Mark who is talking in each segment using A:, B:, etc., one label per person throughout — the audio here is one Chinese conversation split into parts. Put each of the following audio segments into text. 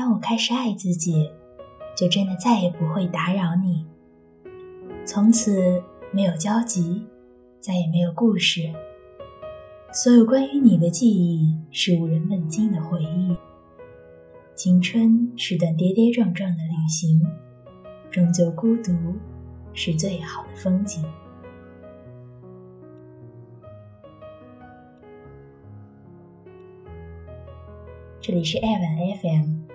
A: 当我开始爱自己，就真的再也不会打扰你。从此没有交集，再也没有故事。所有关于你的记忆是无人问津的回忆。青春是段跌跌撞撞的旅行，终究孤独是最好的风景。这里是爱晚 FM，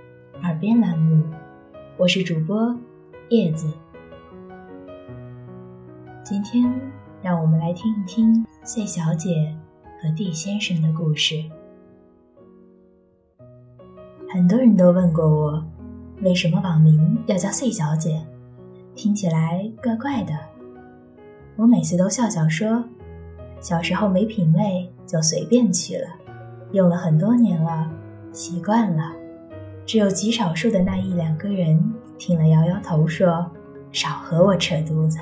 A: 耳边栏目，我是主播叶子。今天让我们来听一听 C 小姐和 D 先生的故事。很多人都问过我，为什么网名要叫 C 小姐，听起来怪怪的。我每次都笑笑说，小时候没品味就随便取了，用了很多年了。习惯了，只有极少数的那一两个人听了摇摇头说：“少和我扯犊子。”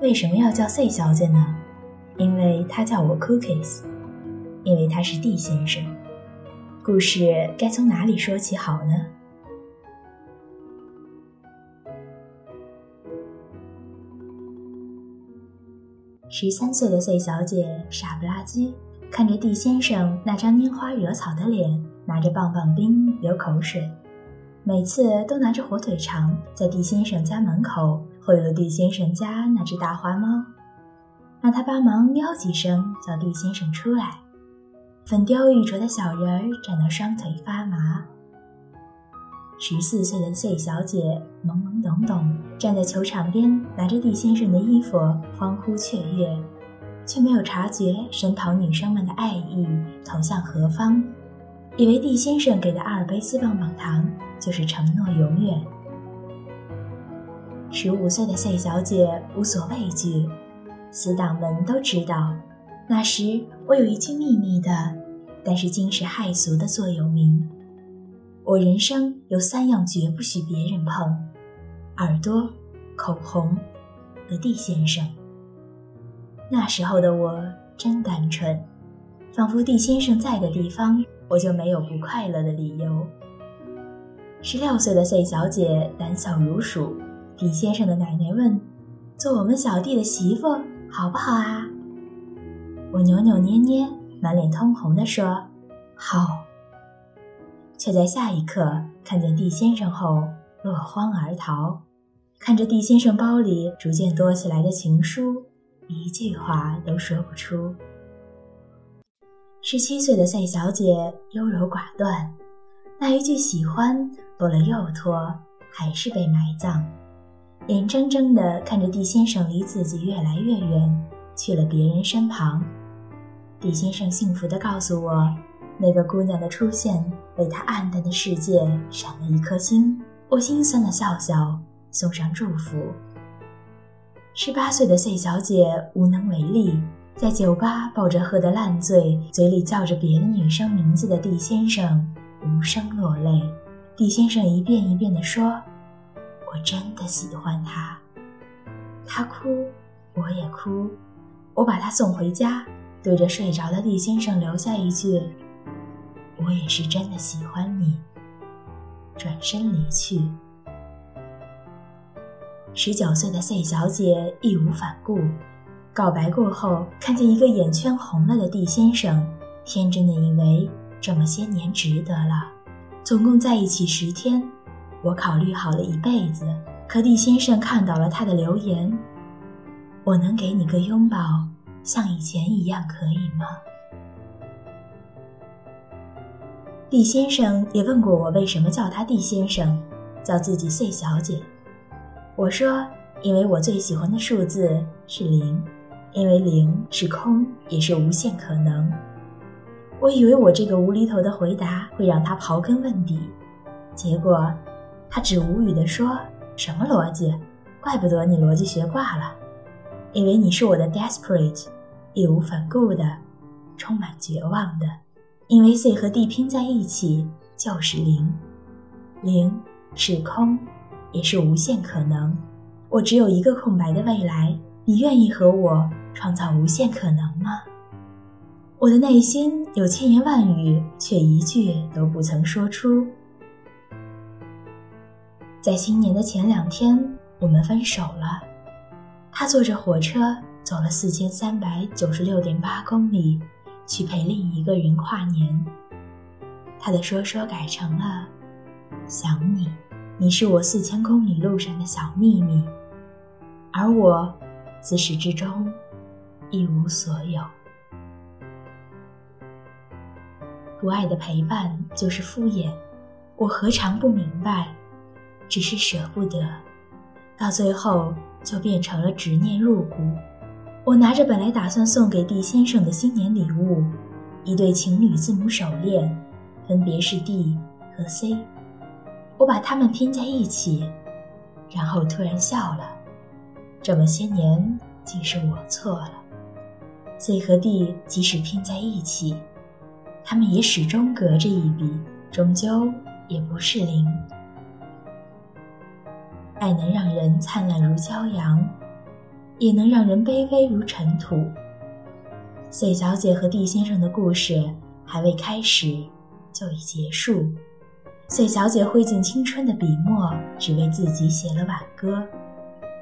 A: 为什么要叫 C 小姐呢？因为她叫我 Cookies，因为她是 D 先生。故事该从哪里说起好呢？十三岁的 C 小姐傻不拉几。看着 D 先生那张拈花惹草的脸，拿着棒棒冰流口水，每次都拿着火腿肠在地先生家门口贿赂地先生家那只大花猫，让他帮忙喵几声叫地先生出来。粉雕玉琢的小人儿站到双腿发麻。十四岁的 Z 小姐懵懵懂懂站在球场边，拿着地先生的衣服欢呼雀跃。却没有察觉声讨女生们的爱意投向何方，以为地先生给的阿尔卑斯棒棒糖就是承诺永远。十五岁的赛小姐无所畏惧，死党们都知道，那时我有一句秘密的，但是惊世骇俗的座右铭：我人生有三样绝不许别人碰，耳朵、口红和地先生。那时候的我真单纯，仿佛地先生在的地方，我就没有不快乐的理由。十六岁的 C 小姐胆小如鼠，地先生的奶奶问：“做我们小弟的媳妇好不好啊？”我扭扭捏捏，满脸通红地说：“好。”却在下一刻看见地先生后落荒而逃，看着地先生包里逐渐多起来的情书。一句话都说不出。十七岁的赛小姐优柔寡断，那一句喜欢拖了又拖，还是被埋葬。眼睁睁地看着地先生离自己越来越远，去了别人身旁。地先生幸福地告诉我，那个姑娘的出现为他暗淡的世界闪了一颗星。我心酸地笑笑，送上祝福。十八岁的 C 小姐无能为力，在酒吧抱着喝得烂醉、嘴里叫着别的女生名字的 D 先生，无声落泪。D 先生一遍一遍地说：“我真的喜欢他。”他哭，我也哭。我把他送回家，对着睡着的 D 先生留下一句：“我也是真的喜欢你。”转身离去。十九岁的 C 小姐义无反顾，告白过后，看见一个眼圈红了的地先生，天真的以为这么些年值得了。总共在一起十天，我考虑好了一辈子。可地先生看到了他的留言：“我能给你个拥抱，像以前一样，可以吗地先生也问过我为什么叫他地先生，叫自己 C 小姐。我说，因为我最喜欢的数字是零，因为零是空，也是无限可能。我以为我这个无厘头的回答会让他刨根问底，结果他只无语地说：“什么逻辑？怪不得你逻辑学挂了，因为你是我的 desperate，义无反顾的，充满绝望的。因为 C 和 D 拼在一起就是零，零是空。”也是无限可能。我只有一个空白的未来，你愿意和我创造无限可能吗？我的内心有千言万语，却一句都不曾说出。在新年的前两天，我们分手了。他坐着火车走了四千三百九十六点八公里，去陪另一个人跨年。他的说说改成了“想你”，你是我四千公里路上的小秘密，而我自始至终一无所有。不爱的陪伴就是敷衍，我何尝不明白？只是舍不得，到最后就变成了执念入骨。我拿着本来打算送给 D 先生的新年礼物，一对情侣字母手链，分别是 D 和 C。我把它们拼在一起，然后突然笑了。这么些年，竟是我错了。C 和 D 即使拼在一起，他们也始终隔着一笔，终究也不是零。爱能让人灿烂如骄阳，也能让人卑微如尘土。C 小姐和 D 先生的故事还未开始，就已结束。C 小姐挥尽青春的笔墨，只为自己写了挽歌。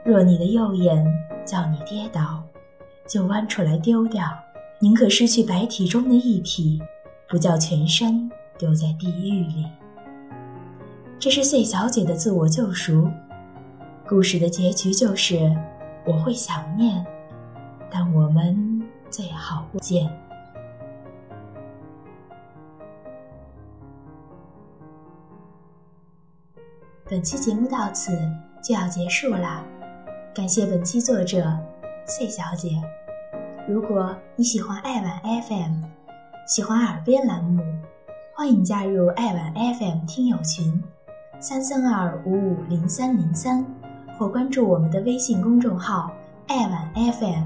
A: 若你的右眼叫你跌倒，就弯出来丢掉。宁可失去白体中的一体，不叫全身丢在地狱里。这是 C 小姐的自我救赎。故事的结局就是，我会想念，但我们最好不见。本期节目到此就要结束了，感谢本期作者 C 小姐。如果你喜欢爱晚 FM，喜欢耳边栏目，欢迎加入爱晚 FM 听友群：三三二五五零三零三。或关注我们的微信公众号“爱晚 FM”，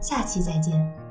A: 下期再见。